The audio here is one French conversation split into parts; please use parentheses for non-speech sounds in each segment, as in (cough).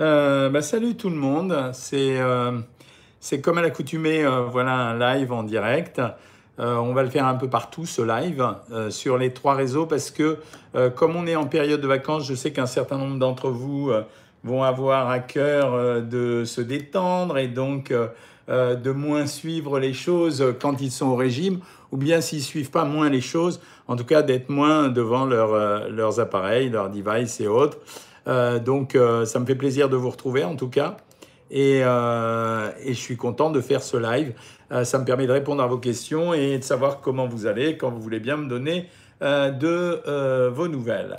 Euh, bah, salut tout le monde, c'est euh, comme à l'accoutumée, euh, voilà un live en direct. On va le faire un peu partout ce live sur les trois réseaux parce que comme on est en période de vacances, je sais qu'un certain nombre d'entre vous vont avoir à cœur de se détendre et donc de moins suivre les choses quand ils sont au régime ou bien s'ils suivent pas moins les choses, en tout cas d'être moins devant leur, leurs appareils, leurs devices et autres. Euh, donc, euh, ça me fait plaisir de vous retrouver en tout cas. Et, euh, je suis content de faire ce live. Ça me permet de répondre à vos questions et de savoir comment vous allez, quand vous voulez bien me donner de vos nouvelles.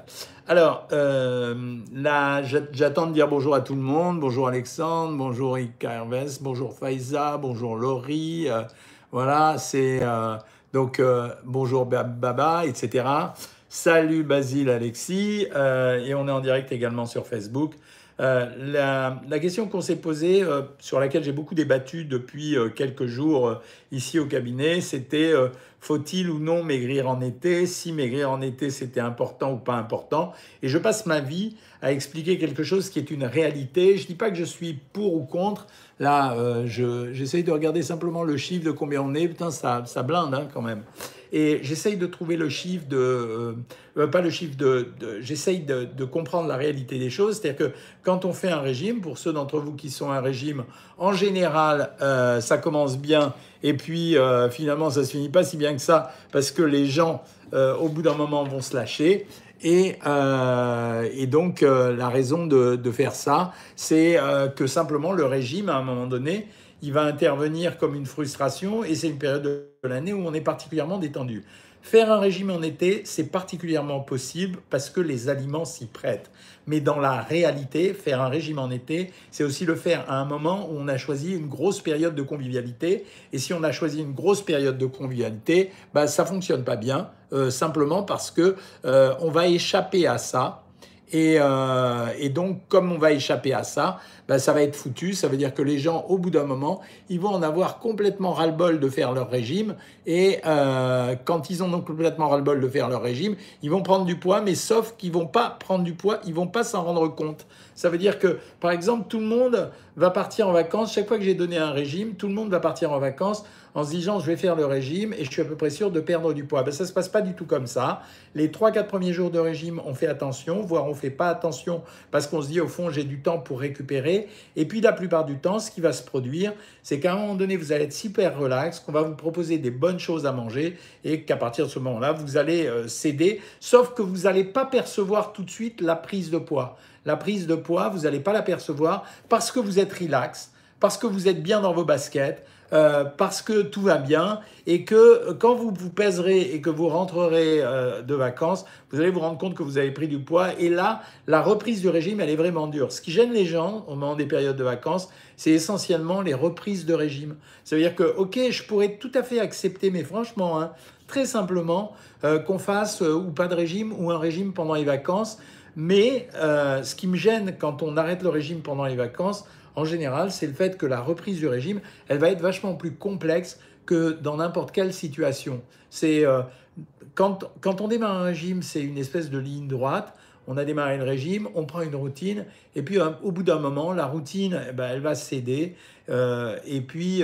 Alors, là, j'a- j'attends de dire bonjour à tout le monde. Bonjour Alexandre, bonjour Ika Herves, bonjour Faiza, bonjour Laurie. voilà, c'est donc bonjour Ba- Baba, etc. Salut Basile, Alexis, euh, et on est en direct également sur Facebook. Euh, la, question qu'on s'est posée, euh, sur laquelle j'ai beaucoup débattu depuis quelques jours ici au cabinet, c'était faut-il ou non maigrir en été? Si maigrir en été c'était important ou pas important? Et je passe ma vie à expliquer quelque chose qui est une réalité. Je dis pas que je suis pour ou contre. Là, euh, je- j'essaye de regarder simplement le chiffre de combien on est. Putain, ça, ça blinde hein, quand même. Et j'essaye de trouver le chiffre de... euh, euh, pas le chiffre de... j'essaye de, comprendre la réalité des choses. C'est-à-dire que quand on fait un régime, pour ceux d'entre vous qui sont un régime, en général, euh, ça commence bien. Et puis, finalement, ça se finit pas si bien que ça, parce que les gens, au bout d'un moment, vont se lâcher. Et, et donc, la raison de, faire ça, c'est que simplement le régime, à un moment donné, il va intervenir comme une frustration et c'est une période de l'année où on est particulièrement détendu. Faire un régime en été, c'est particulièrement possible parce que les aliments s'y prêtent. Mais dans la réalité, faire un régime en été, c'est aussi le faire à un moment où on a choisi une grosse période de convivialité. Et si on a choisi une grosse période de convivialité, bah, ça fonctionne pas bien, euh, simplement parce que euh, on va échapper à ça. Euh, et donc, comme on va échapper à ça, ben, ça va être foutu. Ça veut dire que les gens, au bout d'un moment, ils vont en avoir complètement ras-le-bol de faire leur régime. Et euh, quand ils en ont complètement ras-le-bol de faire leur régime, ils vont prendre du poids, mais sauf qu'ils vont pas prendre du poids, ils vont pas s'en rendre compte. Ça veut dire que, par exemple, tout le monde va partir en vacances. Chaque fois que j'ai donné un régime, tout le monde va partir en vacances en se disant je vais faire le régime et je suis à peu près sûr de perdre du poids. Ben, ça ne se passe pas du tout comme ça. Les 3-4 premiers jours de régime, on fait attention, voire on ne fait pas attention parce qu'on se dit au fond j'ai du temps pour récupérer. Et puis la plupart du temps, ce qui va se produire, c'est qu'à un moment donné, vous allez être super relax, qu'on va vous proposer des bonnes choses à manger et qu'à partir de ce moment-là, vous allez euh, céder, sauf que vous n'allez pas percevoir tout de suite la prise de poids. La prise de poids, vous n'allez pas la percevoir parce que vous êtes relax, parce que vous êtes bien dans vos baskets, euh, parce que tout va bien et que quand vous vous pèserez et que vous rentrerez euh, de vacances, vous allez vous rendre compte que vous avez pris du poids. Et là, la reprise du régime, elle est vraiment dure. Ce qui gêne les gens au moment des périodes de vacances, c'est essentiellement les reprises de régime. Ça veut dire que, ok, je pourrais tout à fait accepter, mais franchement, hein, très simplement, euh, qu'on fasse ou pas de régime ou un régime pendant les vacances. Mais ce qui me gêne quand on arrête le régime pendant les vacances, en général, c'est le fait que la reprise du régime, elle va être vachement plus complexe que dans n'importe quelle situation. C'est euh, quand, quand on démarre un régime, c'est une espèce de ligne droite. On a démarré le régime, on prend une routine, et puis euh, au bout d'un moment, la routine, eh ben, elle va céder, euh, et puis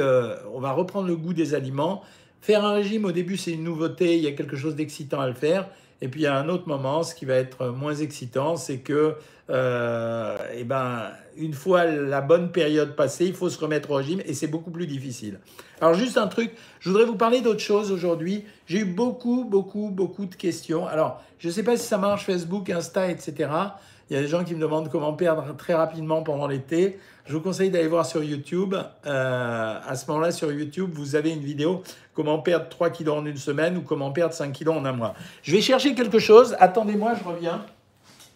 on va reprendre le goût des aliments. Faire un régime, au début, c'est une nouveauté, il y a quelque chose d'excitant à le faire. Et puis à un autre moment, ce qui va être moins excitant, c'est que, euh, eh ben, une fois la bonne période passée, il faut se remettre au régime et c'est beaucoup plus difficile. Alors juste un truc, je voudrais vous parler d'autre chose aujourd'hui. J'ai eu beaucoup, beaucoup, beaucoup de questions. Alors, je ne sais pas si ça marche Facebook, Insta, etc. Il y a des gens qui me demandent comment perdre très rapidement pendant l'été. Je vous conseille d'aller voir sur YouTube. Euh, à ce moment-là, sur YouTube, vous avez une vidéo comment perdre 3 kilos en une semaine ou comment perdre 5 kilos en un mois. Je vais chercher quelque chose. Attendez-moi, je reviens.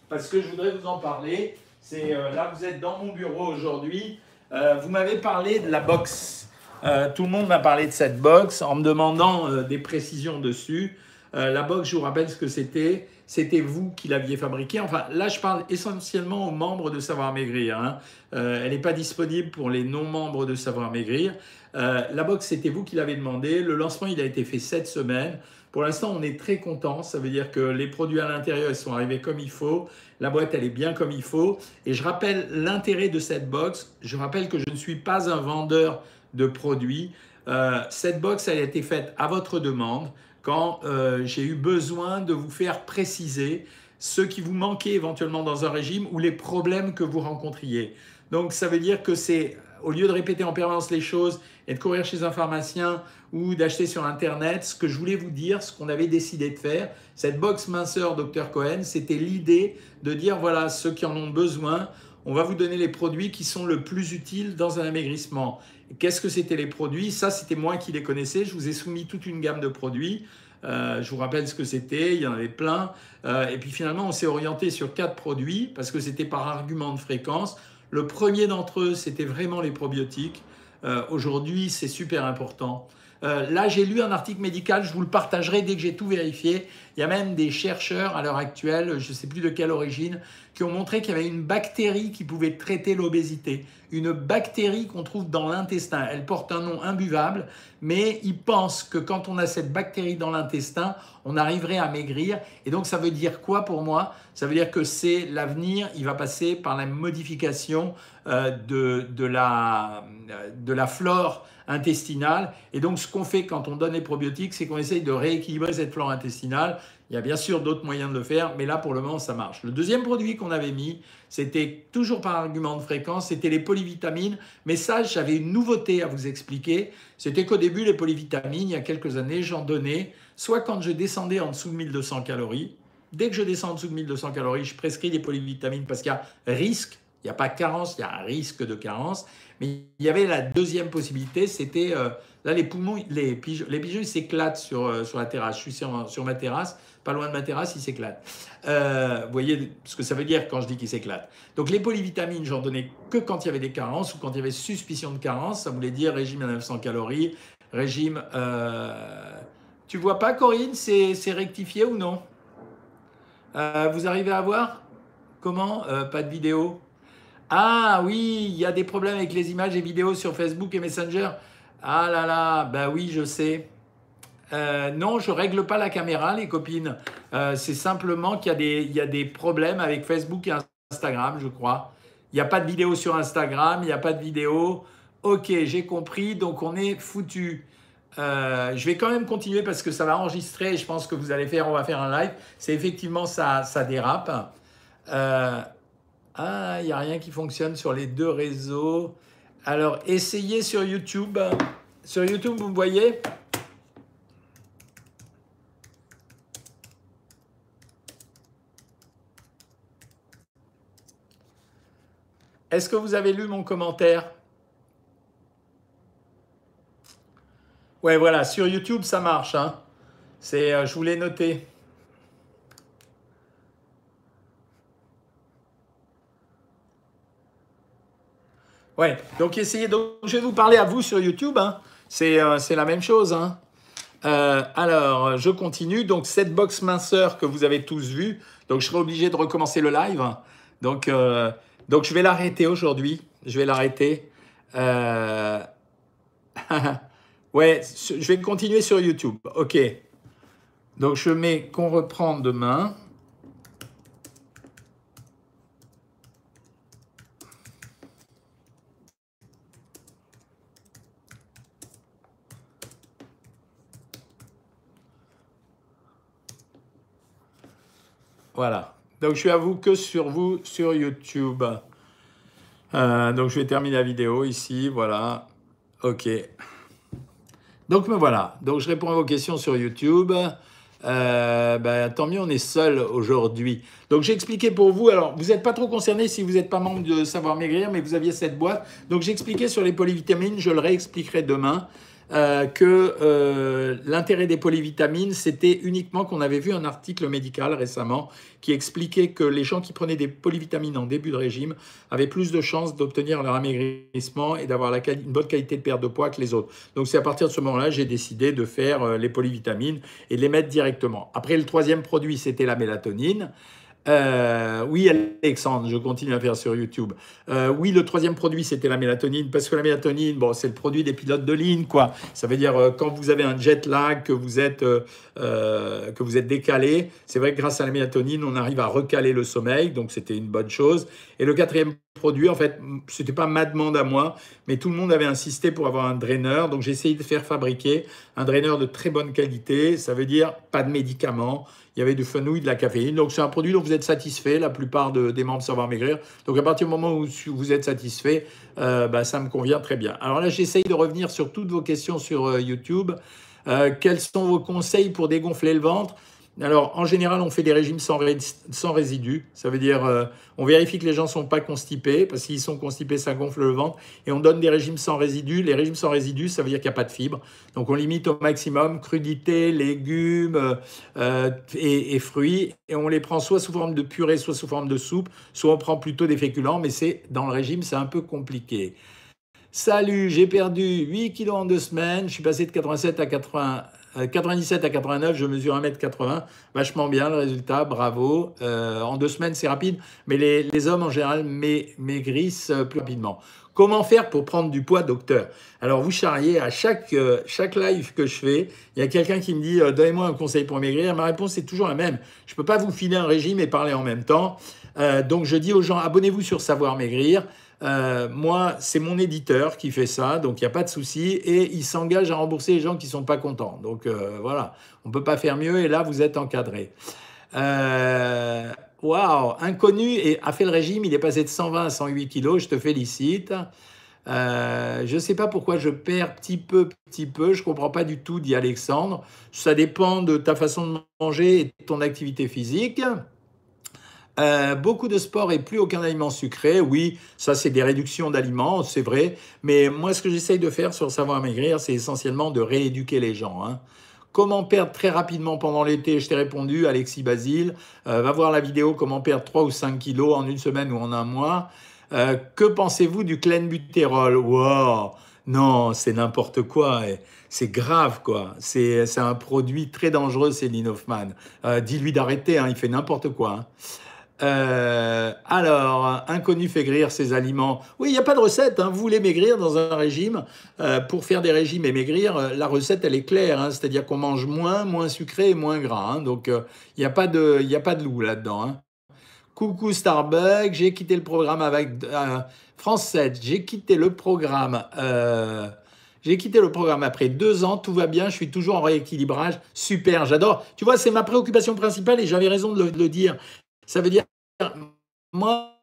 Parce que je voudrais vous en parler. C'est euh, là, vous êtes dans mon bureau aujourd'hui. Euh, vous m'avez parlé de la box. Euh, tout le monde m'a parlé de cette box en me demandant des précisions dessus. La box, je vous rappelle ce que c'était. C'était vous qui l'aviez fabriquée. Enfin, là, je parle essentiellement aux membres de Savoir Maigrir. hein. Elle n'est pas disponible pour les non-membres de Savoir Maigrir. La box, c'était vous qui l'avez demandé. Le lancement, il a été fait cette semaine. Pour l'instant, on est très content. Ça veut dire que les produits à l'intérieur, ils sont arrivés comme il faut. La boîte, elle est bien comme il faut. Et je rappelle l'intérêt de cette box. Je rappelle que je ne suis pas un vendeur de produits. Euh, cette box, elle a été faite à votre demande quand euh, j'ai eu besoin de vous faire préciser ce qui vous manquait éventuellement dans un régime ou les problèmes que vous rencontriez. Donc ça veut dire que c'est, au lieu de répéter en permanence les choses et de courir chez un pharmacien ou d'acheter sur Internet, ce que je voulais vous dire, ce qu'on avait décidé de faire, cette box minceur Dr Cohen, c'était l'idée de dire, voilà, ceux qui en ont besoin, on va vous donner les produits qui sont le plus utiles dans un amaigrissement. Qu'est-ce que c'était les produits? Ça, c'était moi qui les connaissais. Je vous ai soumis toute une gamme de produits. Euh, je vous rappelle ce que c'était, il y en avait plein. Euh, et puis finalement, on s'est orienté sur quatre produits parce que c'était par argument de fréquence. Le premier d'entre eux, c'était vraiment les probiotiques. Euh, aujourd'hui, c'est super important. là, j'ai lu un article médical, je vous le partagerai dès que j'ai tout vérifié. Il y a même des chercheurs à l'heure actuelle, je ne sais plus de quelle origine, qui ont montré qu'il y avait une bactérie qui pouvait traiter l'obésité une bactérie qu'on trouve dans l'intestin. Elle porte un nom imbuvable, mais ils pensent que quand on a cette bactérie dans l'intestin, on arriverait à maigrir. Et donc ça veut dire quoi pour moi? Ça veut dire que c'est l'avenir, il va passer par la modification euh, de, de, la, de la flore intestinale. Et donc ce qu'on fait quand on donne les probiotiques, c'est qu'on essaye de rééquilibrer cette flore intestinale il y a bien sûr d'autres moyens de le faire, mais là pour le moment ça marche. Le deuxième produit qu'on avait mis, c'était toujours par argument de fréquence, c'était les polyvitamines. Mais ça, j'avais une nouveauté à vous expliquer. C'était qu'au début, les polyvitamines, il y a quelques années, j'en donnais soit quand je descendais en dessous de 1200 calories. Dès que je descends en dessous de 1200 calories, je prescris des polyvitamines parce qu'il y a risque, il n'y a pas carence, il y a un risque de carence. Mais il y avait la deuxième possibilité, c'était euh, là les poumons, les pigeons, les pigeons s'éclatent sur, euh, sur la terrasse. Je suis sur, sur ma terrasse pas loin de ma terrasse, il s'éclate. Euh, vous voyez ce que ça veut dire quand je dis qu'il s'éclate. Donc les polyvitamines, j'en donnais que quand il y avait des carences ou quand il y avait suspicion de carence. Ça voulait dire régime à 900 calories, régime... Tu vois pas, Corinne, c'est rectifié ou non? Vous arrivez à voir? Comment? Pas de vidéo? Ah oui, il y a des problèmes avec les images et vidéos sur Facebook et Messenger. Ah là là, bah oui, je sais. Euh, non, je règle pas la caméra, les copines. Euh, c'est simplement qu'il y, y, a des problèmes avec Facebook et Instagram, je crois. Il n'y a pas de vidéo sur Instagram, il n'y a pas de vidéo. Ok, j'ai compris, donc on est foutu. Euh, je vais quand même continuer parce que ça va enregistrer. Je pense que vous allez faire, on va faire un live. C'est effectivement ça, ça dérape. Ah, il n'y a rien qui fonctionne sur les deux réseaux. Alors, essayez sur YouTube. Sur YouTube, vous voyez? Est-ce que vous avez lu mon commentaire? Ouais, voilà, sur YouTube, ça marche. Hein. C'est, euh, je vous l'ai Ouais, donc essayez. Donc, je vais vous parler à vous sur YouTube. Hein. Euh, c'est, la même chose. Hein. Euh, alors, je continue. Donc, cette box minceur que vous avez tous vue. Donc, je serai obligé de recommencer le live. Donc, donc je vais l'arrêter aujourd'hui. Je vais l'arrêter. Euh, (laughs) ouais, je vais continuer sur YouTube. Ok. Donc je mets qu'on reprend demain. Voilà. Donc je suis à vous que sur vous sur YouTube. Euh, donc je vais terminer la vidéo ici, voilà. Ok. Donc me voilà. Donc je réponds à vos questions sur YouTube. Euh, ben, tant mieux, on est seul aujourd'hui. Donc j'ai expliqué pour vous, alors vous n'êtes pas trop concerné si vous n'êtes pas membre de Savoir Maigrir, mais vous aviez cette boîte. Donc j'ai expliqué sur les polyvitamines, je le réexpliquerai demain. Euh, que euh, l'intérêt des polyvitamines, c'était uniquement qu'on avait vu un article médical récemment qui expliquait que les gens qui prenaient des polyvitamines en début de régime avaient plus de chances d'obtenir leur amaigrissement et d'avoir une bonne qualité de perte de poids que les autres. Donc c'est à partir de ce moment-là, j'ai décidé de faire euh, les polyvitamines et de les mettre directement. Après, le troisième produit, c'était la mélatonine. Euh, oui, Alexandre, je continue à faire sur YouTube. Euh, oui, le troisième produit, c'était la mélatonine, parce que la mélatonine, bon, c'est le produit des pilotes de ligne, quoi. Ça veut dire euh, quand vous avez un jet lag, que vous êtes, que vous êtes décalé, c'est vrai que grâce à la mélatonine, on arrive à recaler le sommeil, donc c'était une bonne chose. Et le quatrième produit, en fait, c'était pas ma demande à moi, mais tout le monde avait insisté pour avoir un draineur, donc j'ai essayé de faire fabriquer un draineur de très bonne qualité. Ça veut dire pas de médicaments il y avait du fenouil, de la caféine. Donc c'est un produit dont vous êtes satisfait, la plupart des membres Savoir Maigrir. Donc à partir du moment où vous êtes satisfait, euh, bah, ça me convient très bien. Alors là, j'essaye de revenir sur toutes vos questions sur euh, YouTube. Euh, quels sont vos conseils pour dégonfler le ventre? Alors, en général, on fait des régimes sans, résidus. Ça veut dire, euh, on vérifie que les gens ne sont pas constipés, parce qu'ils sont constipés, ça gonfle le ventre. Et on donne des régimes sans résidus. Les régimes sans résidus, ça veut dire qu'il n'y a pas de fibres. Donc, on limite au maximum crudité, légumes euh, et, fruits. Et on les prend soit sous forme de purée, soit sous forme de soupe. Soit on prend plutôt des féculents, mais dans le régime, c'est un peu compliqué. Salut, j'ai perdu 8 kilos en deux semaines. Je suis passé de 87 à 80. 97 à 89, je mesure 1m80. Vachement bien le résultat, bravo. Euh, en deux semaines, c'est rapide, mais les, hommes en général maigrissent plus rapidement. Comment faire pour prendre du poids, docteur? Alors, vous charriez à chaque, euh, live que je fais, il y a quelqu'un qui me dit euh, Donnez-moi un conseil pour maigrir. Ma réponse est toujours la même. Je ne peux pas vous filer un régime et parler en même temps. donc, je dis aux gens Abonnez-vous sur Savoir Maigrir. Euh, moi, c'est mon éditeur qui fait ça, donc il n'y a pas de souci, et il s'engage à rembourser les gens qui ne sont pas contents. Donc euh, voilà, on ne peut pas faire mieux, et là, vous êtes encadré. Euh, waouh, inconnu et a fait le régime, il est passé de 120 à 108 kilos, je te félicite. je ne sais pas pourquoi je perds petit peu, petit peu, je ne comprends pas du tout, dit Alexandre. Ça dépend de ta façon de manger et de ton activité physique. Euh, beaucoup de sport et plus aucun aliment sucré. Oui, ça c'est des réductions d'aliments, c'est vrai. Mais moi, ce que j'essaye de faire sur Savoir Maigrir, c'est essentiellement de rééduquer les gens. Hein. Comment perdre très rapidement pendant l'été? Je t'ai répondu, Alexis Basile. Euh, va voir la vidéo Comment perdre 3 ou 5 kilos en une semaine ou en un mois. Euh, que pensez-vous du clenbutérol Wow Non, c'est n'importe quoi. C'est grave, quoi. C'est un produit très dangereux, Céline Hoffman. Dis-lui d'arrêter, hein, il fait n'importe quoi. Hein. Euh, alors, inconnu fait maigrir ses aliments. Oui, il n'y a pas de recette. Hein. Vous voulez maigrir dans un régime. Euh, pour faire des régimes et maigrir, euh, la recette, elle est claire. Hein. C'est-à-dire qu'on mange moins, moins sucré et moins gras. Hein. Donc, il n'y a, pas de, a pas de loup là-dedans. Coucou Starbucks, j'ai quitté le programme avec France 7. J'ai quitté le programme. J'ai quitté le programme après deux ans, tout va bien, je suis toujours en rééquilibrage. Super, j'adore. Tu vois, c'est ma préoccupation principale et j'avais raison de le dire. Ça veut dire, moi,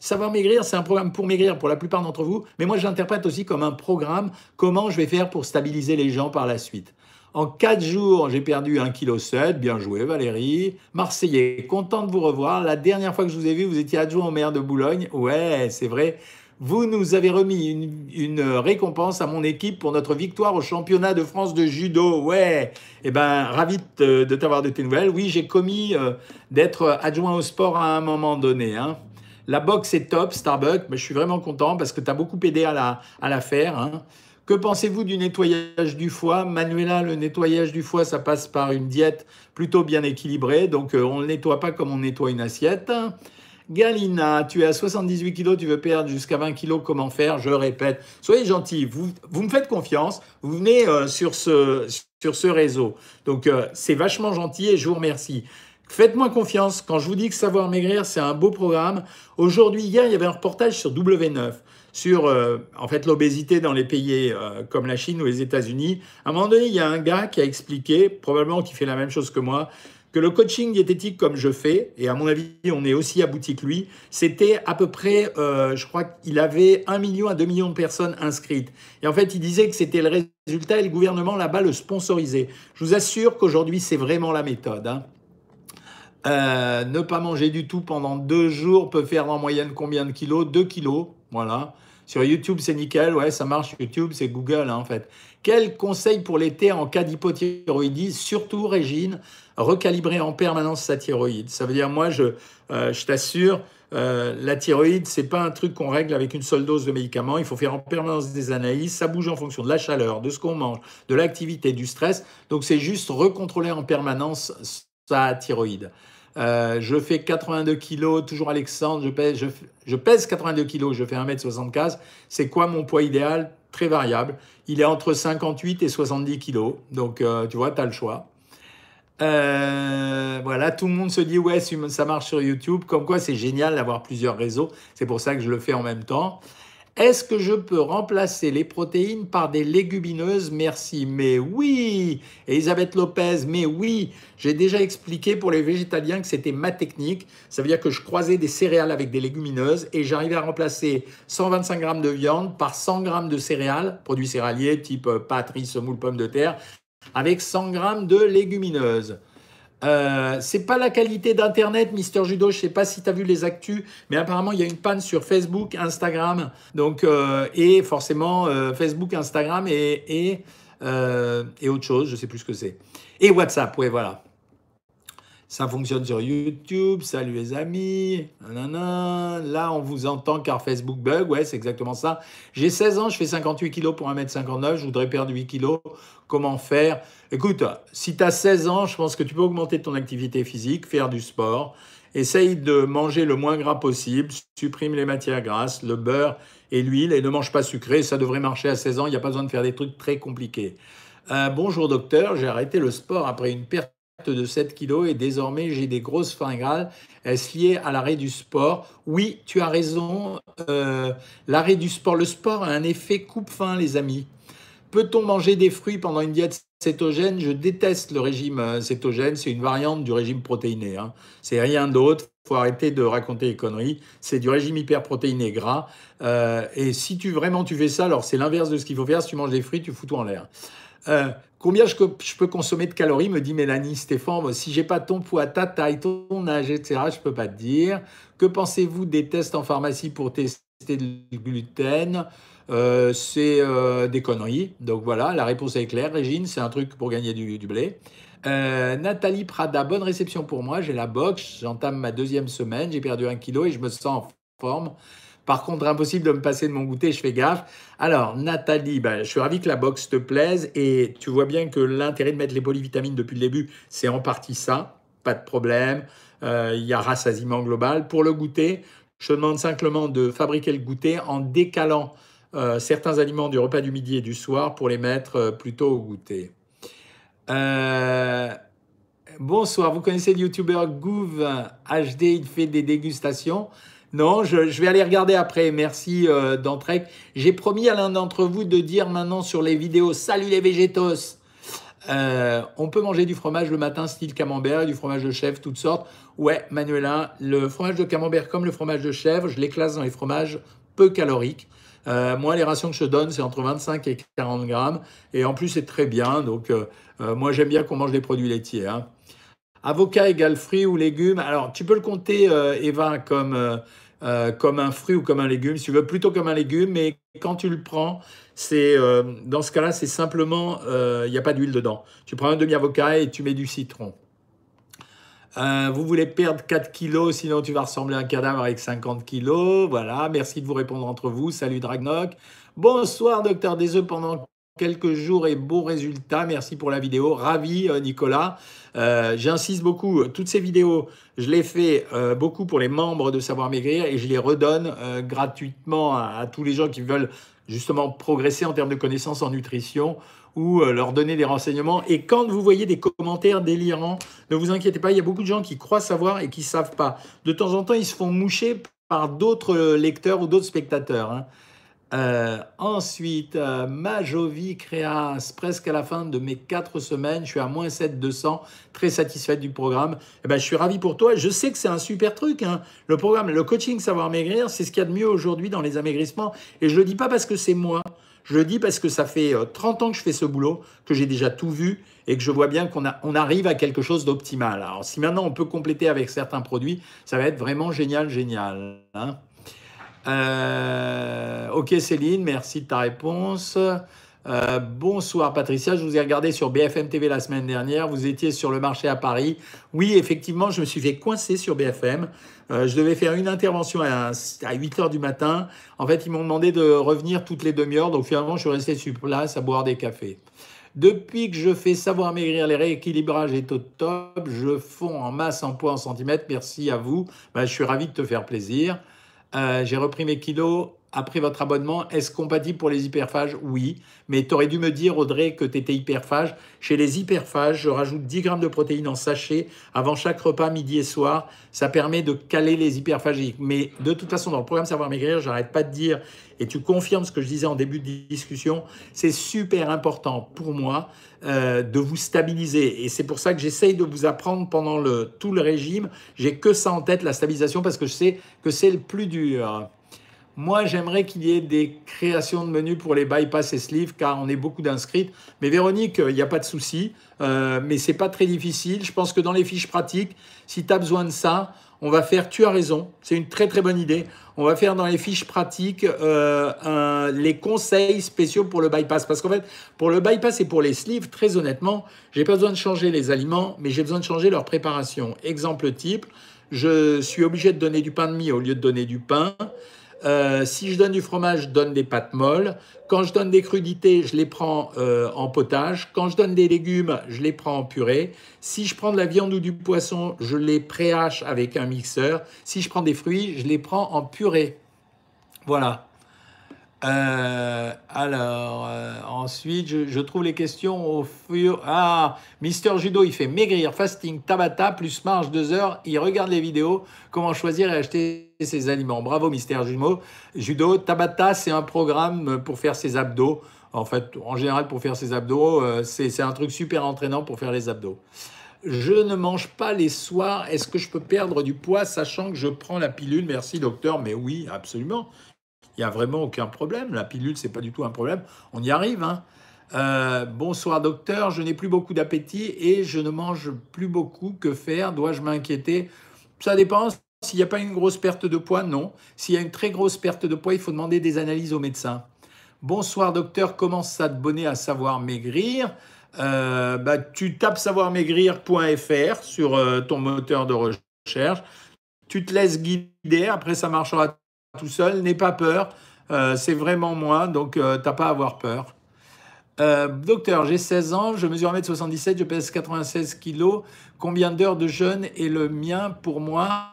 Savoir Maigrir, c'est un programme pour maigrir pour la plupart d'entre vous, mais moi, j'interprète aussi comme un programme, comment je vais faire pour stabiliser les gens par la suite. En quatre jours, j'ai perdu 1,7 kg. Bien joué, Valérie. Marseillais, content de vous revoir. La dernière fois que je vous ai vu, vous étiez adjoint au maire de Boulogne. Ouais, c'est vrai. Vous nous avez remis une, récompense à mon équipe pour notre victoire au championnat de France de judo. Ouais, eh ben, ravi de, t'avoir de tes nouvelles. Oui, j'ai commis euh, d'être adjoint au sport à un moment donné. Hein. La boxe est top, Starbucks, mais je suis vraiment content parce que tu as beaucoup aidé à la, à faire. Hein. Que pensez-vous du nettoyage du foie? Manuela, le nettoyage du foie, ça passe par une diète plutôt bien équilibrée. Donc, euh, on ne le nettoie pas comme on nettoie une assiette. Galina, tu es à 78 kg, tu veux perdre jusqu'à 20 kg, comment faire? Je répète, soyez gentils, vous, vous me faites confiance, vous venez euh, sur, ce, sur ce réseau. Donc euh, c'est vachement gentil et je vous remercie. Faites-moi confiance, quand je vous dis que Savoir Maigrir, c'est un beau programme. Aujourd'hui, hier, il y avait un reportage sur W9 sur euh, en fait l'obésité dans les pays comme la Chine ou les États-Unis. À un moment donné, il y a un gars qui a expliqué, probablement qui fait la même chose que moi, que le coaching diététique comme je fais, et à mon avis on est aussi abouti que lui, c'était à peu près, euh, je crois qu'il avait 1 million à 2 millions de personnes inscrites. Et en fait il disait que c'était le résultat et le gouvernement là-bas le sponsorisait. Je vous assure qu'aujourd'hui c'est vraiment la méthode. Hein. Euh, ne pas manger du tout pendant deux jours peut faire en moyenne combien de kilos? 2 kilos, voilà. Sur YouTube, c'est nickel, ouais, ça marche. YouTube, c'est Google, hein, en fait. Quel conseil pour l'été en cas d'hypothyroïdie? Surtout, Régine, recalibrer en permanence sa thyroïde. Ça veut dire, moi, je, euh, je t'assure, euh, la thyroïde, c'est pas un truc qu'on règle avec une seule dose de médicaments. Il faut faire en permanence des analyses. Ça bouge en fonction de la chaleur, de ce qu'on mange, de l'activité, du stress. Donc, c'est juste recontrôler en permanence sa thyroïde. Euh, je fais 82 kilos, toujours Alexandre, je pèse, je, pèse 82 kilos, je fais 1m75. C'est quoi mon poids idéal? Très variable. Il est entre 58 et 70 kilos. Donc, tu vois, tu as le choix. Euh, voilà, tout le monde se dit ouais, ça marche sur YouTube. Comme quoi, c'est génial d'avoir plusieurs réseaux. C'est pour ça que je le fais en même temps. Est-ce que je peux remplacer les protéines par des légumineuses? Merci. Mais oui Elisabeth Lopez, mais oui J'ai déjà expliqué pour les végétaliens que c'était ma technique. Ça veut dire que je croisais des céréales avec des légumineuses et j'arrivais à remplacer 125 grammes de viande par 100 grammes de céréales, produits céréaliers type euh, pâtes, riz, semoule, pommes de terre, avec 100 grammes de légumineuses. Euh, c'est pas la qualité d'Internet, Mister Judo. Je sais pas si tu as vu les actus, mais apparemment, il y a une panne sur Facebook, Instagram. Donc, euh, et forcément, euh, Facebook, Instagram et, et, et, autre chose, je sais plus ce que c'est. Et WhatsApp, oui, voilà. Ça fonctionne sur YouTube. Salut les amis. Là, on vous entend car Facebook bug. Ouais, c'est exactement ça. J'ai 16 ans, je fais 58 kilos pour 1m59. Je voudrais perdre 8 kilos. Comment faire? Écoute, si tu as 16 ans, je pense que tu peux augmenter ton activité physique, faire du sport. Essaye de manger le moins gras possible. Supprime les matières grasses, le beurre et l'huile et ne mange pas sucré. Ça devrait marcher à 16 ans. Il n'y a pas besoin de faire des trucs très compliqués. Euh, bonjour docteur, j'ai arrêté le sport après une perte de 7 kilos et désormais j'ai des grosses fringales. Est-ce lié à l'arrêt du sport? Oui, tu as raison. Euh, l'arrêt du sport, le sport a un effet coupe-faim, les amis. Peut-on manger des fruits pendant une diète cétogène? Je déteste le régime euh, cétogène. C'est une variante du régime protéiné. Hein. C'est rien d'autre. Il faut arrêter de raconter les conneries. C'est du régime hyperprotéiné gras. Euh, et si tu vraiment tu fais ça, alors c'est l'inverse de ce qu'il faut faire. Si tu manges des fruits, tu fous tout en l'air. Combien je, peux consommer de calories me dit Mélanie Stéphane? Si j'ai pas ton poids, ta taille, ton âge, etc., je peux pas te dire. Que pensez-vous des tests en pharmacie pour tester le gluten? Euh, C'est euh, des conneries. Donc voilà, la réponse est claire. Régine, c'est un truc pour gagner du, blé. Nathalie Prada, bonne réception pour moi. J'ai la boxe, j'entame ma deuxième semaine, j'ai perdu un kilo et je me sens en forme. Par contre, impossible de me passer de mon goûter, je fais gaffe. Alors, Nathalie, ben, je suis ravi que la boxe te plaise et tu vois bien que l'intérêt de mettre les polyvitamines depuis le début, c'est en partie ça, pas de problème. Euh, il y a rassasiement global. Pour le goûter, je te demande simplement de fabriquer le goûter en décalant euh, certains aliments du repas du midi et du soir pour les mettre euh, plutôt au goûter. bonsoir, vous connaissez le youtubeur Gouv HD, il fait des dégustations. Non, je, vais aller regarder après. Merci euh, J'ai promis à l'un d'entre vous de dire maintenant sur les vidéos Salut les végétos euh, On peut manger du fromage le matin, style camembert, du fromage de chèvre, toutes sortes. Ouais, Manuela, le fromage de camembert comme le fromage de chèvre, je les classe dans les fromages peu caloriques. Euh, moi, les rations que je donne, c'est entre 25 et 40 grammes. Et en plus, c'est très bien. Donc, euh, moi, j'aime bien qu'on mange des produits laitiers. Hein. Avocat égale fruits ou légumes. Alors, tu peux le compter, Eva, comme euh, comme un fruit ou comme un légume, si tu veux, plutôt comme un légume, mais quand tu le prends, c'est euh, dans ce cas-là, c'est simplement, euh, il n'y a pas d'huile dedans. Tu prends un demi-avocat et tu mets du citron. vous voulez perdre 4 kilos, sinon tu vas ressembler à un cadavre avec 50 kilos. Voilà, merci de vous répondre entre vous. Salut Dragnoc. Bonsoir, docteur des œufs pendant quelques jours et beaux résultats. Merci pour la vidéo. Ravi, euh, Nicolas. Euh, j'insiste beaucoup. Toutes ces vidéos, je les fais euh, beaucoup pour les membres de Savoir Maigrir et je les redonne gratuitement à, tous les gens qui veulent justement progresser en termes de connaissances en nutrition ou leur donner des renseignements. Et quand vous voyez des commentaires délirants, ne vous inquiétez pas, il y a beaucoup de gens qui croient savoir et qui ne savent pas. De temps en temps, ils se font moucher par d'autres lecteurs ou d'autres spectateurs. Hein. Euh, ensuite, euh, Majovi Créas, presque à la fin de mes quatre semaines, je suis à moins 7,200, très satisfaite du programme. Eh ben, je suis ravi pour toi. Je sais que c'est un super truc. Hein. Le programme, le coaching Savoir Maigrir, c'est ce qu'il y a de mieux aujourd'hui dans les amaigrissements. Et je ne le dis pas parce que c'est moi. Je le dis parce que ça fait 30 euh, ans que je fais ce boulot, que j'ai déjà tout vu et que je vois bien qu'on on arrive à quelque chose d'optimal. Alors, si maintenant on peut compléter avec certains produits, ça va être vraiment génial, génial. Hein. Euh, ok Céline, merci de ta réponse. Euh, bonsoir Patricia, je vous ai regardé sur BFM TV la semaine dernière, vous étiez sur le marché à Paris. Oui, effectivement, je me suis fait coincer sur BFM. Euh, je devais faire une intervention à, à 8 h du matin. En fait, ils m'ont demandé de revenir toutes les demi-heures, donc finalement, je suis resté sur place à boire des cafés. Depuis que je fais savoir maigrir, les rééquilibrages est au top. Je fonds en masse, en poids, en centimètres. Merci à vous. Ben, je suis ravi de te faire plaisir. Euh, j'ai repris mes kilos après votre abonnement, est-ce compatible pour les hyperphages? Oui, mais tu aurais dû me dire, Audrey, que tu étais hyperphage. Chez les hyperphages, je rajoute 10 grammes de protéines en sachet avant chaque repas, midi et soir. Ça permet de caler les hyperphagiques. Mais de toute façon, dans le programme Savoir Maigrir, j'arrête pas de dire, et tu confirmes ce que je disais en début de discussion, c'est super important pour moi euh, de vous stabiliser. Et c'est pour ça que j'essaye de vous apprendre pendant tout le régime. J'ai que ça en tête, la stabilisation, parce que je sais que c'est le plus dur. Moi, j'aimerais qu'il y ait des créations de menus pour les bypass et sleeves, car on est beaucoup d'inscrites. Mais Véronique, il n'y a pas de souci, euh, mais c'est pas très difficile. Je pense que dans les fiches pratiques, si tu as besoin de ça, on va faire, tu as raison, c'est une très très bonne idée. On va faire dans les fiches pratiques euh, les conseils spéciaux pour le bypass. Parce qu'en fait, pour le bypass et pour les sleeves, très honnêtement, j'ai pas besoin de changer les aliments, mais j'ai besoin de changer leur préparation. Exemple type, je suis obligé de donner du pain de mie au lieu de donner du pain. Euh, si je donne du fromage, je donne des pâtes molles. Quand je donne des crudités, je les prends euh, en potage. Quand je donne des légumes, je les prends en purée. Si je prends de la viande ou du poisson, je les préhache avec un mixeur. Si je prends des fruits, je les prends en purée. Voilà. Euh, alors, euh, ensuite, je, trouve les questions au fur. Ah, Mister Judo, il fait maigrir, fasting, tabata, plus marche deux heures. Il regarde les vidéos, comment choisir et acheter ses aliments. Bravo, Mister Judo. Judo, tabata, c'est un programme pour faire ses abdos. En fait, en général, pour faire ses abdos, euh, c'est un truc super entraînant pour faire les abdos. Je ne mange pas les soirs. Est-ce que je peux perdre du poids sachant que je prends la pilule? Merci, docteur. Mais oui, absolument. Il n'y a vraiment aucun problème. La pilule, c'est pas du tout un problème. On y arrive. Hein. Euh, bonsoir docteur, je n'ai plus beaucoup d'appétit et je ne mange plus beaucoup. Que faire? Dois-je m'inquiéter? Ça dépend. S'il n'y a pas une grosse perte de poids, non. S'il y a une très grosse perte de poids, il faut demander des analyses au médecin. Bonsoir docteur, comment s'abonner à Savoir Maigrir? Euh, bah, Tu tapes savoirmaigrir.fr sur euh, ton moteur de recherche. Tu te laisses guider, après ça marchera tout seul, n'aie pas peur. Euh, c'est vraiment moi, donc euh, t'as pas à avoir peur. Euh, docteur, j'ai 16 ans, je mesure 1m77, je pèse 96 kg. Combien d'heures de jeûne est le mien pour moi?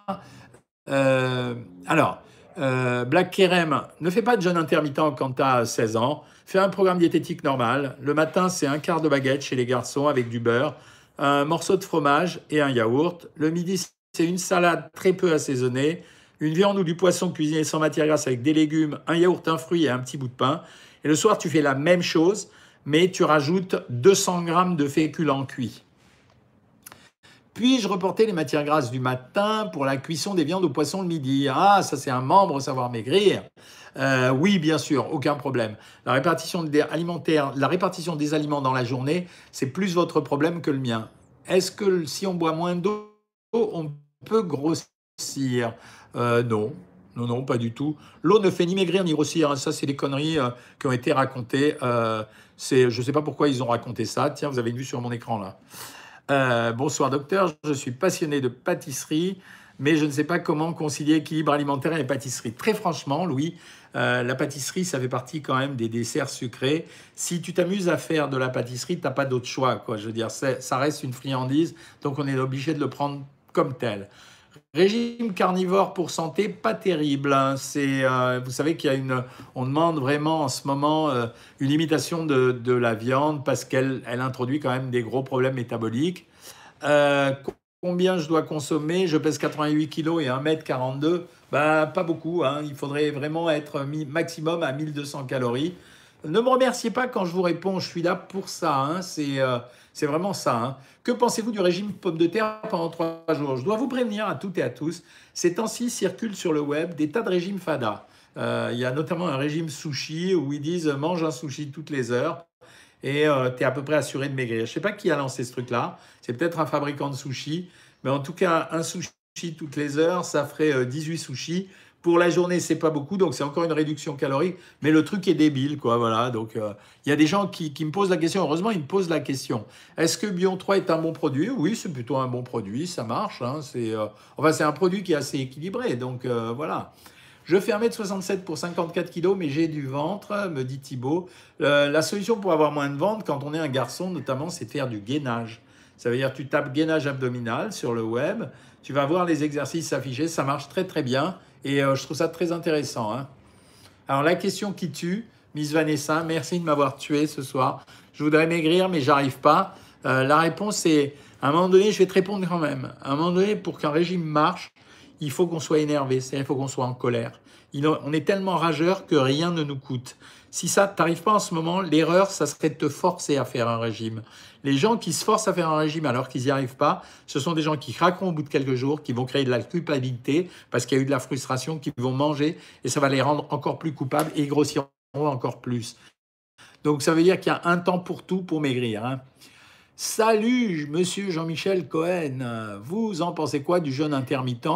Alors, Black Kerem, ne fais pas de jeûne intermittent quand tu as 16 ans. Fais un programme diététique normal. Le matin, c'est un quart de baguette chez les garçons avec du beurre, un morceau de fromage et un yaourt. Le midi, c'est une salade très peu assaisonnée une viande ou du poisson cuisiné sans matière grasse avec des légumes, un yaourt, un fruit et un petit bout de pain. Et le soir, tu fais la même chose, mais tu rajoutes 200 grammes de féculents cuits. Puis-je reporter les matières grasses du matin pour la cuisson des viandes ou poissons le midi? Ah, ça c'est un membre savoir maigrir. Euh, oui, bien sûr, aucun problème. La répartition la répartition des aliments dans la journée, c'est plus votre problème que le mien. Est-ce que si on boit moins d'eau, on peut grossir? Euh, non, non, non, pas du tout. L'eau ne fait ni maigrir ni grossir. Hein. Ça, c'est des conneries euh, qui ont été racontées. Euh, je ne sais pas pourquoi ils ont raconté ça. Tiens, vous avez une vue sur mon écran là. bonsoir docteur, je suis passionné de pâtisserie, mais je ne sais pas comment concilier équilibre alimentaire et pâtisserie. Très franchement, Louis, la pâtisserie, ça fait partie quand même des desserts sucrés. Si tu t'amuses à faire de la pâtisserie, tu n'as pas d'autre choix. Quoi. Je veux dire, ça reste une friandise, donc on est obligé de le prendre comme tel. Régime carnivore pour santé, pas terrible. Hein. Euh, vous savez qu'il y a une, on demande vraiment en ce moment euh, une limitation de, la viande parce qu'elle elle introduit quand même des gros problèmes métaboliques. Euh, combien je dois consommer? Je pèse 88 kg et 1m42. Bah, pas beaucoup. Hein. Il faudrait vraiment être maximum à 1200 calories. Ne me remerciez pas quand je vous réponds, je suis là pour ça. Hein. C'est c'est vraiment ça. Hein. Que pensez-vous du régime pomme de terre pendant trois jours? Je dois vous prévenir à toutes et à tous, ces temps-ci circulent sur le web des tas de régimes FADA. Euh, il y a notamment un régime sushi où ils disent mange un sushi toutes les heures et euh, tu es à peu près assuré de maigrir. Je ne sais pas qui a lancé ce truc-là. C'est peut-être un fabricant de sushi. Mais en tout cas, un sushi toutes les heures, ça ferait 18 euh, sushis. Pour la journée, c'est pas beaucoup, donc c'est encore une réduction calorique, mais le truc est débile, quoi. Voilà. Donc, euh, il y a des gens qui, me posent la question. Heureusement, ils me posent la question. Est-ce que Bion 3 est un bon produit? Oui, c'est plutôt un bon produit. Ça marche. Hein, c'est, euh, enfin, c'est un produit qui est assez équilibré. Donc, euh, voilà. Je fais 1m67 pour 54 kg, mais j'ai du ventre, me dit Thibaut. Euh, la solution pour avoir moins de ventre, quand on est un garçon notamment, c'est de faire du gainage. Ça veut dire tu tapes gainage abdominal sur le web, tu vas voir les exercices s'afficher, ça marche très très bien et euh, je trouve ça très intéressant. Hein. Alors la question qui tue, Miss Vanessa, merci de m'avoir tué ce soir. Je voudrais maigrir mais j'arrive pas. Euh, la réponse est, à un moment donné, je vais te répondre quand même. À un moment donné, pour qu'un régime marche, il faut qu'on soit énervé, c'est-à-dire il faut qu'on soit en colère. on est tellement rageur que rien ne nous coûte. Si ça t'arrive pas en ce moment, l'erreur, ça serait de te forcer à faire un régime. Les gens qui se forcent à faire un régime alors qu'ils n'y arrivent pas, ce sont des gens qui craqueront au bout de quelques jours, qui vont créer de la culpabilité parce qu'il y a eu de la frustration, qui vont manger et ça va les rendre encore plus coupables et grossiront encore plus. Donc ça veut dire qu'il y a un temps pour tout pour maigrir. Hein. Salut, monsieur Jean-Michel Cohen. Vous en pensez quoi du jeûne intermittent?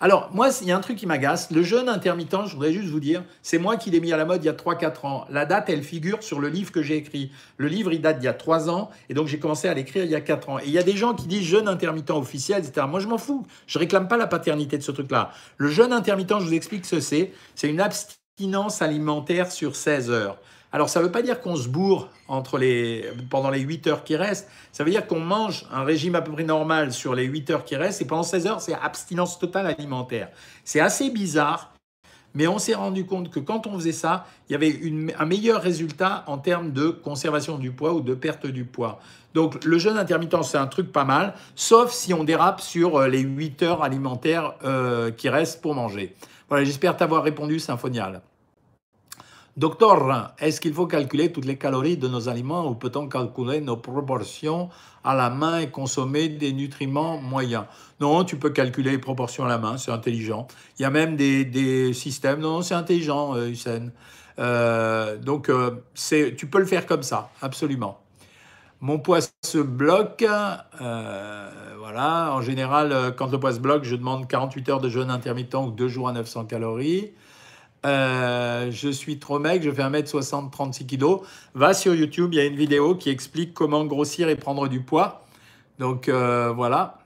Alors, moi, il y a un truc qui m'agace. Le jeûne intermittent, je voudrais juste vous dire, c'est moi qui l'ai mis à la mode il y a 3-4 ans. La date, elle figure sur le livre que j'ai écrit. Le livre, il date d'il y a 3 ans, et donc j'ai commencé à l'écrire il y a 4 ans. Et il y a des gens qui disent jeûne intermittent officiel, etc. Moi, je m'en fous. Je réclame pas la paternité de ce truc-là. Le jeûne intermittent, je vous explique ce que c'est. C'est une abstinence alimentaire sur 16 heures. Alors, ça ne veut pas dire qu'on se bourre entre les, pendant les 8 heures qui restent. Ça veut dire qu'on mange un régime à peu près normal sur les 8 heures qui restent et pendant 16 heures, c'est abstinence totale alimentaire. C'est assez bizarre, mais on s'est rendu compte que quand on faisait ça, il y avait un meilleur résultat en termes de conservation du poids ou de perte du poids. Donc, le jeûne intermittent, c'est un truc pas mal, sauf si on dérape sur euh, les 8 heures alimentaires euh, qui restent pour manger. Voilà, j'espère t'avoir répondu, Symphonial. Docteur, est-ce qu'il faut calculer toutes les calories de nos aliments ou peut-on calculer nos proportions à la main et consommer des nutriments moyens? Non, tu peux calculer les proportions à la main, c'est intelligent. Il y a même des, systèmes, non, c'est intelligent, euh, Hussein. Euh, donc, euh, tu peux le faire comme ça, absolument. Mon poids se bloque. voilà, en général, quand le poids se bloque, je demande 48 heures de jeûne intermittent ou 2 jours à 900 calories. Euh, je suis trop mec, je fais 1m60, 36 kg. Va sur YouTube, il y a une vidéo qui explique comment grossir et prendre du poids. Donc euh, voilà.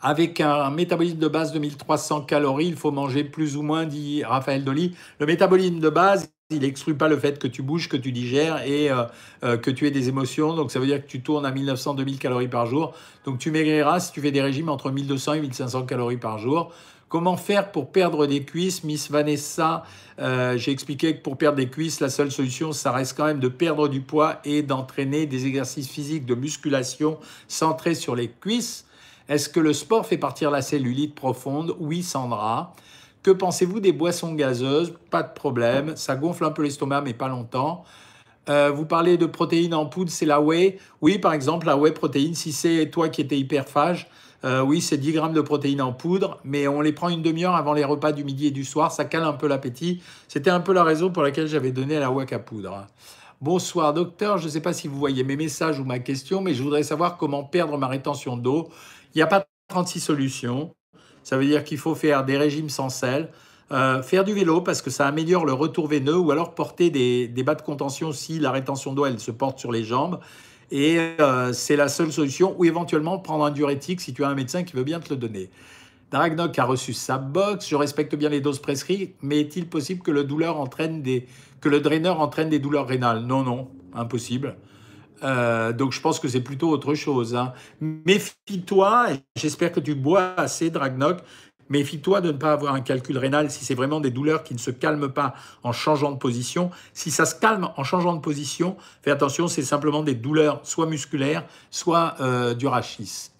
Avec un métabolisme de base de 1300 calories, il faut manger plus ou moins, dit Raphaël Dolly. Le métabolisme de base, il n'exclut pas le fait que tu bouges, que tu digères et euh, que tu aies des émotions. Donc ça veut dire que tu tournes à 1900-2000 calories par jour. Donc tu maigriras si tu fais des régimes entre 1200 et 1500 calories par jour. Comment faire pour perdre des cuisses Miss Vanessa, euh, j'ai expliqué que pour perdre des cuisses, la seule solution, ça reste quand même de perdre du poids et d'entraîner des exercices physiques de musculation centrés sur les cuisses. Est-ce que le sport fait partir la cellulite profonde? Oui, Sandra. Que pensez-vous des boissons gazeuses? Pas de problème. Ça gonfle un peu l'estomac, mais pas longtemps. Euh, vous parlez de protéines en poudre, c'est la whey? Oui, par exemple, la whey protéine, si c'est toi qui étais hyperphage, euh, oui, c'est 10 grammes de protéines en poudre, mais on les prend une demi-heure avant les repas du midi et du soir. Ça cale un peu l'appétit. C'était un peu la raison pour laquelle j'avais donné la WAC à poudre. Bonsoir docteur, je ne sais pas si vous voyez mes messages ou ma question, mais je voudrais savoir comment perdre ma rétention d'eau. Il n'y a pas 36 solutions. Ça veut dire qu'il faut faire des régimes sans sel, euh, faire du vélo parce que ça améliore le retour veineux, ou alors porter des, des bas de contention si la rétention d'eau elle se porte sur les jambes. Et euh, c'est la seule solution, ou éventuellement prendre un diurétique si tu as un médecin qui veut bien te le donner. Dragnoc a reçu sa box, je respecte bien les doses prescrites, mais est-il possible que le, douleur entraîne des, que le draineur entraîne des douleurs rénales? Non, non, impossible. Euh, donc je pense que c'est plutôt autre chose. Hein. Méfie-toi, j'espère que tu bois assez, Dragnoc, Méfie-toi de ne pas avoir un calcul rénal si c'est vraiment des douleurs qui ne se calment pas en changeant de position. Si ça se calme en changeant de position, fais attention, c'est simplement des douleurs soit musculaires, soit euh, du rachis.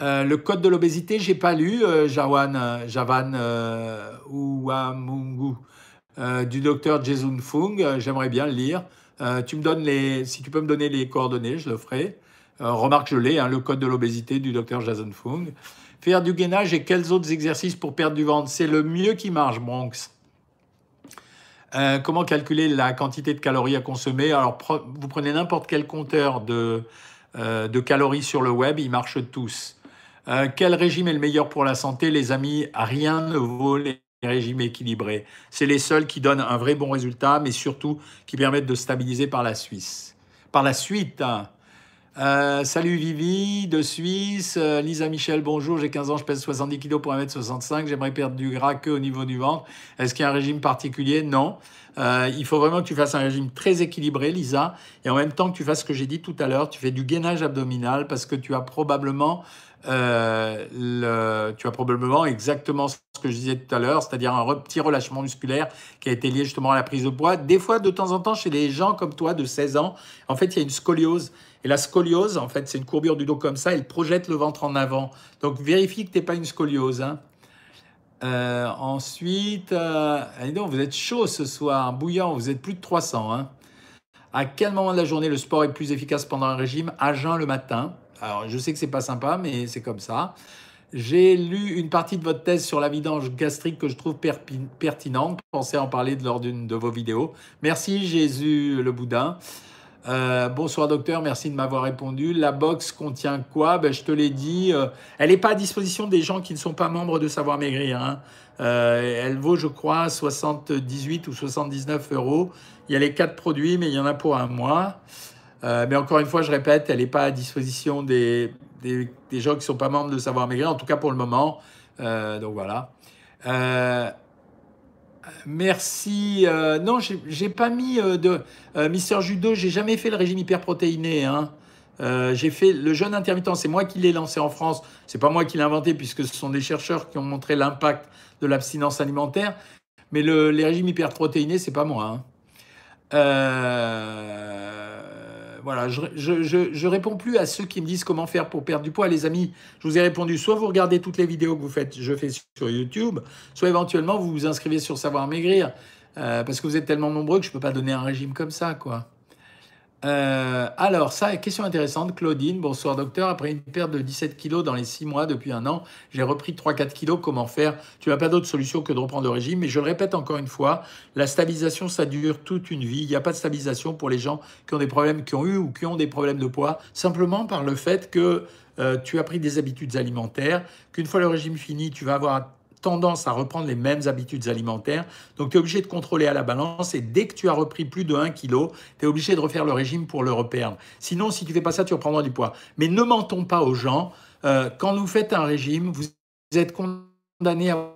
Euh, le code de l'obésité, j'ai pas lu, euh, Jawan, Javan Ouamungu, du docteur Jason Fung. J'aimerais bien le lire. tu me donnes les, si tu peux me donner les coordonnées, je le ferai. remarque, je l'ai, hein, le code de l'obésité du docteur Jason Fung. Faire du gainage et quels autres exercices pour perdre du ventre? C'est le mieux qui marche, Bronx. Euh, comment calculer la quantité de calories à consommer? Alors, vous prenez n'importe quel compteur de, euh, de, calories sur le web, ils marchent tous. Euh, quel régime est le meilleur pour la santé? Les amis, rien ne vaut les régimes équilibrés. C'est les seuls qui donnent un vrai bon résultat, mais surtout qui permettent de stabiliser par la Suisse. Par la suite, hein, Euh, salut Vivi de Suisse. Euh, Lisa Michel, bonjour. J'ai 15 ans, je pèse 70 kg pour 1m65. J'aimerais perdre du gras que au niveau du ventre. Est-ce qu'il y a un régime particulier? Non. Euh, il faut vraiment que tu fasses un régime très équilibré, Lisa. Et en même temps que tu fasses ce que j'ai dit tout à l'heure, tu fais du gainage abdominal parce que tu as probablement le, tu as probablement exactement ce que je disais tout à l'heure, c'est-à-dire un petit relâchement musculaire qui a été lié justement à la prise de poids. Des fois, de temps en temps, chez les gens comme toi de 16 ans, en fait, il y a une scoliose. Et la scoliose, en fait, c'est une courbure du dos comme ça, elle projette le ventre en avant. Donc vérifie que tu n'es pas une scoliose. Hein. Euh, ensuite, euh, donc, vous êtes chaud ce soir, bouillant, vous êtes plus de 300. Hein. À quel moment de la journée le sport est plus efficace pendant un régime? À jeun le matin. Alors, je sais que c'est pas sympa, mais c'est comme ça. J'ai lu une partie de votre thèse sur la vidange gastrique que je trouve pertinente. Pensez en parler lors d'une de vos vidéos. Merci Jésus le Boudin. Euh, bonsoir docteur, merci de m'avoir répondu. La box contient quoi? Ben, Je te l'ai dit, euh, elle n'est pas à disposition des gens qui ne sont pas membres de Savoir Maigrir. Hein. Euh, elle vaut, je crois, 78 ou 79 euros. Il y a les quatre produits, mais il y en a pour un mois. Mais encore une fois, je répète, elle n'est pas à disposition des, des, gens qui ne sont pas membres de Savoir Maigrir, en tout cas pour le moment. donc voilà. Merci. Euh, non, j'ai pas mis euh, de euh, Mister Judo. J'ai jamais fait le régime hyperprotéiné. Hein. j'ai fait le jeûne intermittent. C'est moi qui l'ai lancé en France. C'est pas moi qui l'ai inventé puisque ce sont des chercheurs qui ont montré l'impact de l'abstinence alimentaire. Mais le, les régimes hyperprotéinés, c'est pas moi. Hein. Voilà, je, je, réponds plus à ceux qui me disent comment faire pour perdre du poids, les amis. Je vous ai répondu, soit vous regardez toutes les vidéos que vous faites, je fais sur YouTube, soit éventuellement vous vous inscrivez sur Savoir Maigrir, euh, parce que vous êtes tellement nombreux que je ne peux pas donner un régime comme ça, quoi. Euh, alors, ça, question intéressante. Claudine, bonsoir docteur. Après une perte de 17 kilos dans les 6 mois depuis un an, j'ai repris 3-4 kilos. Comment faire? Tu n'as pas d'autre solution que de reprendre le régime. Mais je le répète encore une fois, la stabilisation, ça dure toute une vie. Il n'y a pas de stabilisation pour les gens qui ont des problèmes, qui ont eu ou qui ont des problèmes de poids, simplement par le fait que euh, tu as pris des habitudes alimentaires, qu'une fois le régime fini, tu vas avoir tendance à reprendre les mêmes habitudes alimentaires. Donc tu es obligé de contrôler à la balance et dès que tu as repris plus de 1 kg, tu es obligé de refaire le régime pour le reperdre. Sinon, si tu fais pas ça, tu reprendras du poids. Mais ne mentons pas aux gens. Euh, quand vous faites un régime, vous êtes condamné à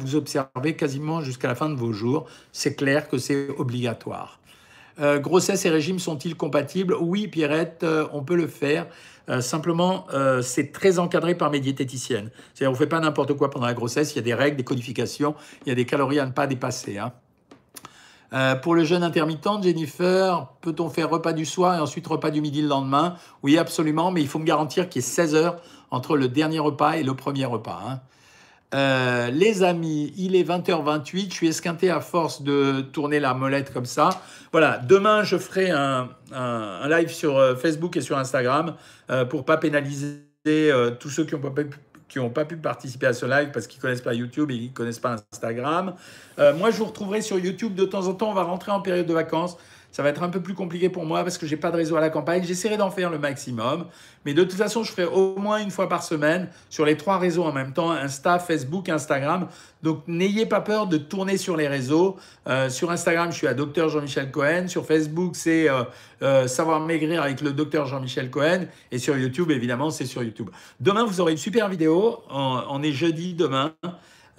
vous observer quasiment jusqu'à la fin de vos jours. C'est clair que c'est obligatoire. Euh, grossesse et régime sont-ils compatibles? Oui, Pierrette, euh, on peut le faire. Euh, simplement, c'est très encadré par mes diététiciennes. C'est-à-dire, on ne fait pas n'importe quoi pendant la grossesse. Il y a des règles, des codifications. Il y a des calories à ne pas dépasser. Hein. pour le jeûne intermittent, Jennifer, peut-on faire repas du soir et ensuite repas du midi le lendemain? Oui, absolument, mais il faut me garantir qu'il y ait 16 heures entre le dernier repas et le premier repas. Hein. Euh, les amis, il est 20h28, je suis esquinté à force de tourner la molette comme ça. Voilà, demain je ferai un, live sur euh, Facebook et sur Instagram euh, pour pas pénaliser tous ceux qui n'ont pas pu participer à ce live parce qu'ils connaissent pas YouTube et ils connaissent pas Instagram. moi, je vous retrouverai sur YouTube de temps en temps. On va rentrer en période de vacances. Ça va être un peu plus compliqué pour moi parce que j'ai pas de réseau à la campagne. J'essaierai d'en faire le maximum. Mais de toute façon, je ferai au moins une fois par semaine sur les trois réseaux en même temps, Insta, Facebook, Instagram. Donc n'ayez pas peur de tourner sur les réseaux. Euh, sur Instagram, je suis à Dr Jean-Michel Cohen. Sur Facebook, c'est euh, euh, Savoir Maigrir avec le Dr Jean-Michel Cohen. Et sur YouTube, évidemment, c'est sur YouTube. Demain, vous aurez une super vidéo. on est jeudi demain.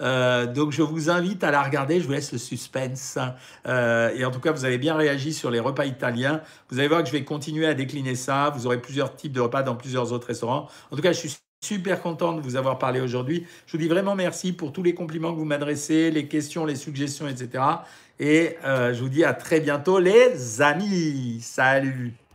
Euh, donc je vous invite à la regarder, je vous laisse le suspense. Euh, et en tout cas, vous avez bien réagi sur les repas italiens. Vous allez voir que je vais continuer à décliner ça. Vous aurez plusieurs types de repas dans plusieurs autres restaurants. En tout cas, je suis super content de vous avoir parlé aujourd'hui. Je vous dis vraiment merci pour tous les compliments que vous m'adressez, les questions, les suggestions, etc. Et euh, je vous dis à très bientôt les amis. Salut